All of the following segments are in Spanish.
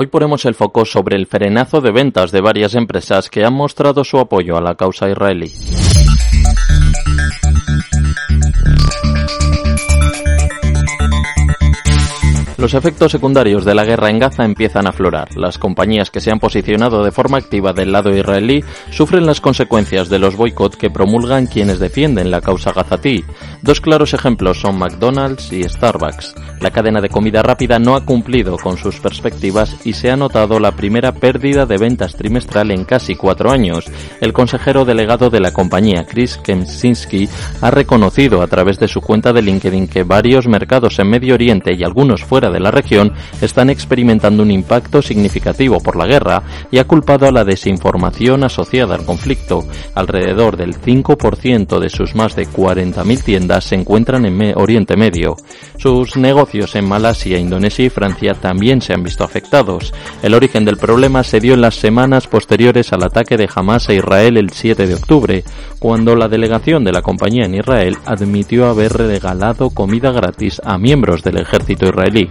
Hoy ponemos el foco sobre el frenazo de ventas de varias empresas que han mostrado su apoyo a la causa israelí. Los efectos secundarios de la guerra en Gaza empiezan a aflorar. Las compañías que se han posicionado de forma activa del lado israelí sufren las consecuencias de los boicots que promulgan quienes defienden la causa gazatí. Dos claros ejemplos son McDonald's y Starbucks. La cadena de comida rápida no ha cumplido con sus perspectivas y se ha notado la primera pérdida de ventas trimestral en casi cuatro años. El consejero delegado de la compañía, Chris Kemsinski, ha reconocido a través de su cuenta de LinkedIn que varios mercados en Medio Oriente y algunos de la región están experimentando un impacto significativo por la guerra y ha culpado a la desinformación asociada al conflicto. Alrededor del 5% de sus más de 40.000 tiendas se encuentran en Oriente Medio. Sus negocios en Malasia, Indonesia y Francia también se han visto afectados. El origen del problema se dio en las semanas posteriores al ataque de Hamas a Israel el 7 de octubre, cuando la delegación de la compañía en Israel admitió haber regalado comida gratis a miembros del ejército israelí.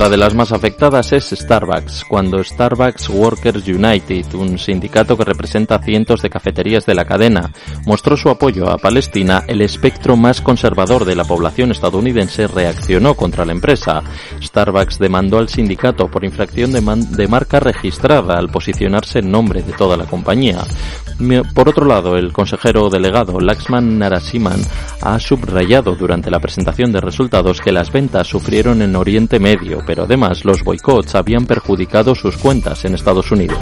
Otra de las más afectadas es Starbucks, cuando Starbucks Workers United, un sindicato que representa cientos de cafeterías de la cadena, mostró su apoyo a Palestina, el espectro más conservador de la población estadounidense reaccionó contra la empresa. Starbucks demandó al sindicato por infracción de, de marca registrada al posicionarse en nombre de toda la compañía. Por otro lado, el consejero delegado Laxman Narasimhan ha subrayado durante la presentación de resultados que las ventas sufrieron en Oriente Medio, pero además los boicots habían perjudicado sus cuentas en Estados Unidos.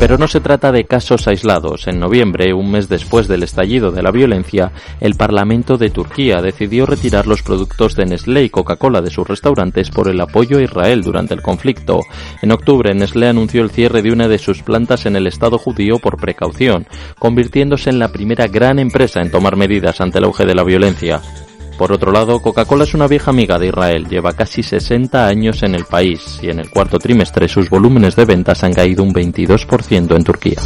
Pero no se trata de casos aislados. En noviembre, un mes después del estallido de la violencia, el Parlamento de Turquía decidió retirar los productos de Nestlé y Coca-Cola de sus restaurantes por el apoyo a Israel durante el conflicto. En octubre, Nestlé anunció el cierre de una de sus plantas en el Estado judío por precaución, convirtiéndose en la primera gran empresa en tomar medidas ante el auge de la violencia. Por otro lado, Coca-Cola es una vieja amiga de Israel, lleva casi 60 años en el país y en el cuarto trimestre sus volúmenes de ventas han caído un 22% en Turquía.